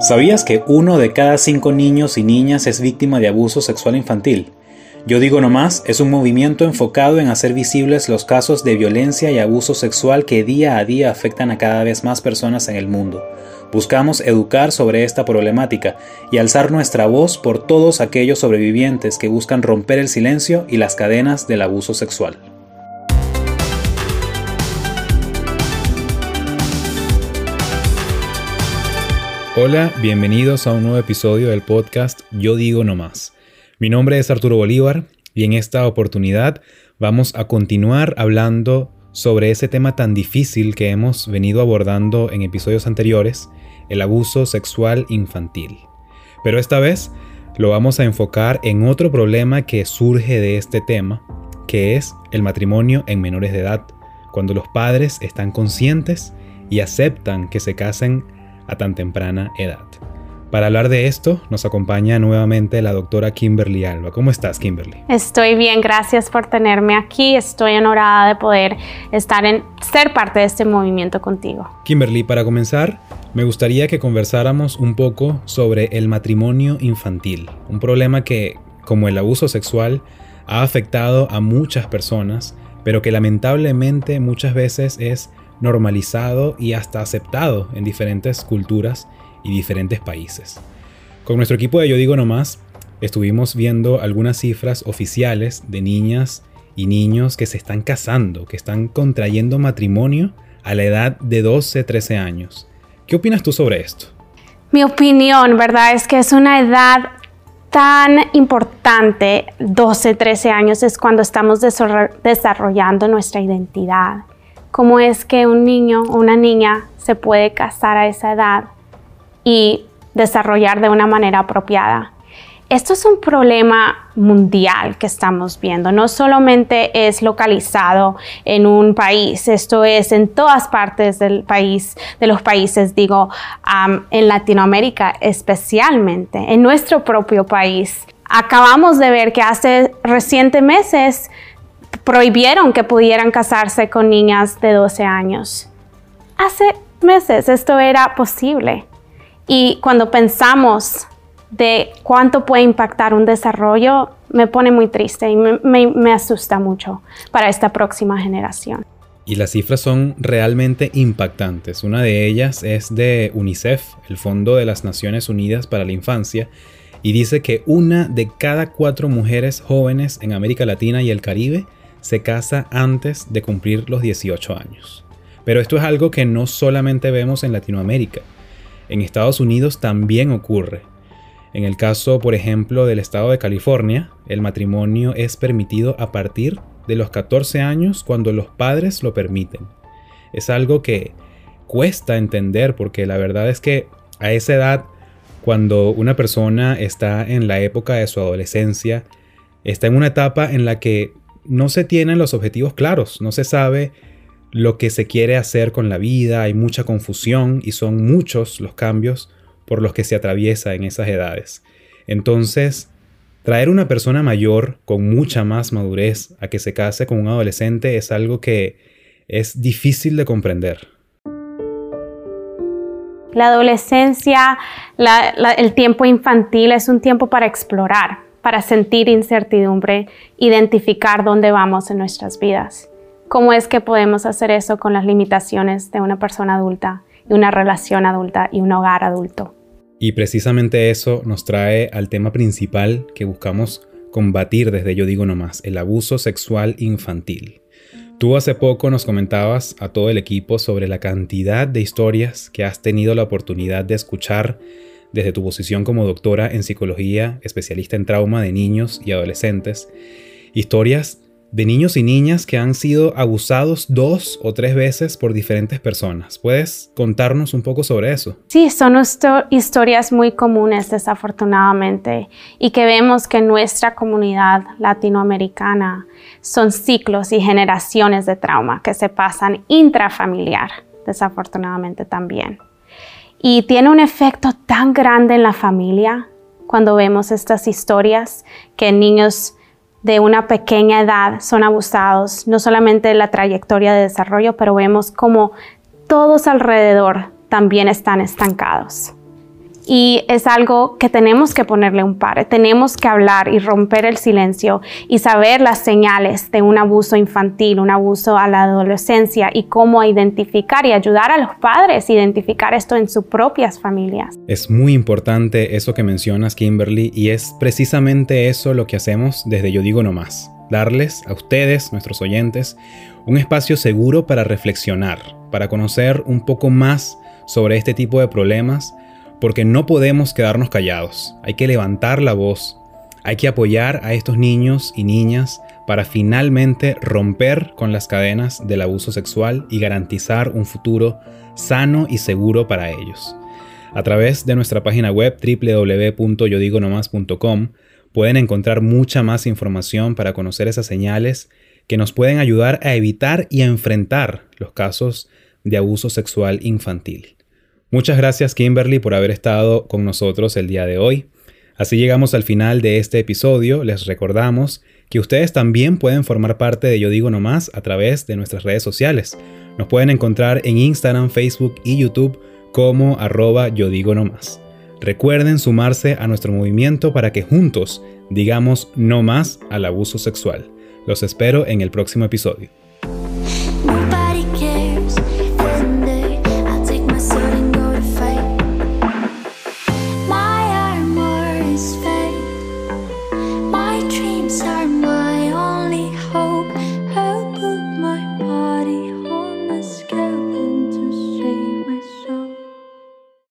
¿Sabías que uno de cada cinco niños y niñas es víctima de abuso sexual infantil? Yo digo nomás, es un movimiento enfocado en hacer visibles los casos de violencia y abuso sexual que día a día afectan a cada vez más personas en el mundo. Buscamos educar sobre esta problemática y alzar nuestra voz por todos aquellos sobrevivientes que buscan romper el silencio y las cadenas del abuso sexual. Hola, bienvenidos a un nuevo episodio del podcast Yo digo no más. Mi nombre es Arturo Bolívar y en esta oportunidad vamos a continuar hablando sobre ese tema tan difícil que hemos venido abordando en episodios anteriores, el abuso sexual infantil. Pero esta vez lo vamos a enfocar en otro problema que surge de este tema, que es el matrimonio en menores de edad, cuando los padres están conscientes y aceptan que se casen a tan temprana edad. Para hablar de esto, nos acompaña nuevamente la doctora Kimberly Alba. ¿Cómo estás, Kimberly? Estoy bien, gracias por tenerme aquí. Estoy honorada de poder estar en ser parte de este movimiento contigo. Kimberly, para comenzar, me gustaría que conversáramos un poco sobre el matrimonio infantil, un problema que, como el abuso sexual, ha afectado a muchas personas, pero que lamentablemente muchas veces es normalizado y hasta aceptado en diferentes culturas y diferentes países. Con nuestro equipo de Yo Digo Nomás, estuvimos viendo algunas cifras oficiales de niñas y niños que se están casando, que están contrayendo matrimonio a la edad de 12, 13 años. ¿Qué opinas tú sobre esto? Mi opinión, ¿verdad? Es que es una edad tan importante, 12, 13 años, es cuando estamos desarrollando nuestra identidad cómo es que un niño o una niña se puede casar a esa edad y desarrollar de una manera apropiada. Esto es un problema mundial que estamos viendo, no solamente es localizado en un país, esto es en todas partes del país, de los países, digo, en Latinoamérica especialmente, en nuestro propio país. Acabamos de ver que hace recientes meses prohibieron que pudieran casarse con niñas de 12 años. Hace meses esto era posible. Y cuando pensamos de cuánto puede impactar un desarrollo, me pone muy triste y me, asusta mucho para esta próxima generación. Y las cifras son realmente impactantes. Una de ellas es de UNICEF, el Fondo de las Naciones Unidas para la Infancia, y dice que una de cada cuatro mujeres jóvenes en América Latina y el Caribe se casa antes de cumplir los 18 años. Pero esto es algo que no solamente vemos en Latinoamérica. En Estados Unidos también ocurre. En el caso, por ejemplo, del estado de California, el matrimonio es permitido a partir de los 14 años cuando los padres lo permiten. Es algo que cuesta entender porque la verdad es que a esa edad, cuando una persona está en la época de su adolescencia, está en una etapa en la que no se tienen los objetivos claros, no se sabe lo que se quiere hacer con la vida, hay mucha confusión y son muchos los cambios por los que se atraviesa en esas edades. Entonces, traer una persona mayor con mucha más madurez a que se case con un adolescente es algo que es difícil de comprender. La adolescencia, el tiempo infantil es un tiempo para explorar, para sentir incertidumbre, identificar dónde vamos en nuestras vidas. ¿Cómo es que podemos hacer eso con las limitaciones de una persona adulta y una relación adulta y un hogar adulto? Y precisamente eso nos trae al tema principal que buscamos combatir desde Yo Digo Nomás, el abuso sexual infantil. Tú hace poco nos comentabas a todo el equipo sobre la cantidad de historias que has tenido la oportunidad de escuchar desde tu posición como doctora en psicología, especialista en trauma de niños y adolescentes, historias de niños y niñas que han sido abusados dos o tres veces por diferentes personas. ¿Puedes contarnos un poco sobre eso? Sí, son historias muy comunes desafortunadamente y que vemos que en nuestra comunidad latinoamericana son ciclos y generaciones de trauma que se pasan intrafamiliar, desafortunadamente también. Y tiene un efecto tan grande en la familia cuando vemos estas historias que niños de una pequeña edad son abusados, no solamente en la trayectoria de desarrollo, pero vemos como todos alrededor también están estancados. Y es algo que tenemos que ponerle un par, tenemos que hablar y romper el silencio y saber las señales de un abuso infantil, un abuso a la adolescencia y cómo identificar y ayudar a los padres a identificar esto en sus propias familias. Es muy importante eso que mencionas, Kimberly, y es precisamente eso lo que hacemos desde Yo Digo No Más. Darles a ustedes, nuestros oyentes, un espacio seguro para reflexionar, para conocer un poco más sobre este tipo de problemas porque no podemos quedarnos callados, hay que levantar la voz, hay que apoyar a estos niños y niñas para finalmente romper con las cadenas del abuso sexual y garantizar un futuro sano y seguro para ellos. A través de nuestra página web www.yodigonomás.com pueden encontrar mucha más información para conocer esas señales que nos pueden ayudar a evitar y a enfrentar los casos de abuso sexual infantil. Muchas gracias Kimberly por haber estado con nosotros el día de hoy. Así llegamos al final de este episodio. Les recordamos que ustedes también pueden formar parte de Yo Digo No Más a través de nuestras redes sociales. Nos pueden encontrar en Instagram, Facebook y YouTube como arroba Yo Digo No Más. Recuerden sumarse a nuestro movimiento para que juntos digamos no más al abuso sexual. Los espero en el próximo episodio.